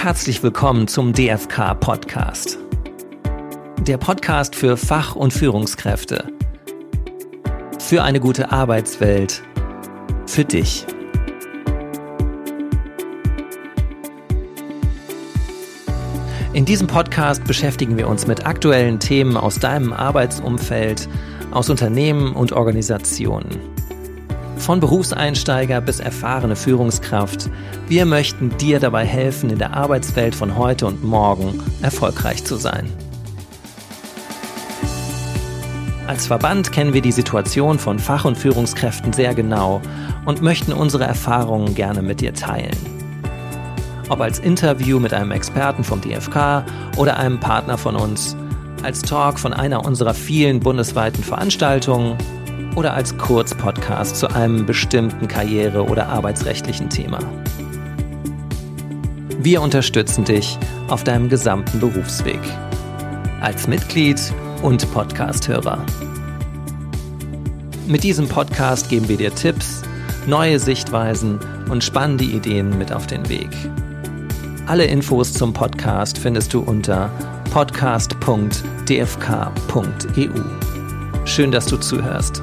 Herzlich willkommen zum DFK Podcast. Der Podcast für Fach- und Führungskräfte. Für eine gute Arbeitswelt. Für dich. In diesem Podcast beschäftigen wir uns mit aktuellen Themen aus deinem Arbeitsumfeld, aus Unternehmen und Organisationen. Von Berufseinsteiger bis erfahrene Führungskraft, wir möchten dir dabei helfen, in der Arbeitswelt von heute und morgen erfolgreich zu sein. Als Verband kennen wir die Situation von Fach- und Führungskräften sehr genau und möchten unsere Erfahrungen gerne mit dir teilen. Ob als Interview mit einem Experten vom DFK oder einem Partner von uns, als Talk von einer unserer vielen bundesweiten Veranstaltungen oder als Kurzpodcast zu einem bestimmten karriere- oder arbeitsrechtlichen Thema. Wir unterstützen dich auf deinem gesamten Berufsweg. Als Mitglied und Podcasthörer. Mit diesem Podcast geben wir dir Tipps, neue Sichtweisen und spannende Ideen mit auf den Weg. Alle Infos zum Podcast findest du unter podcast.dfk.eu. Schön, dass du zuhörst.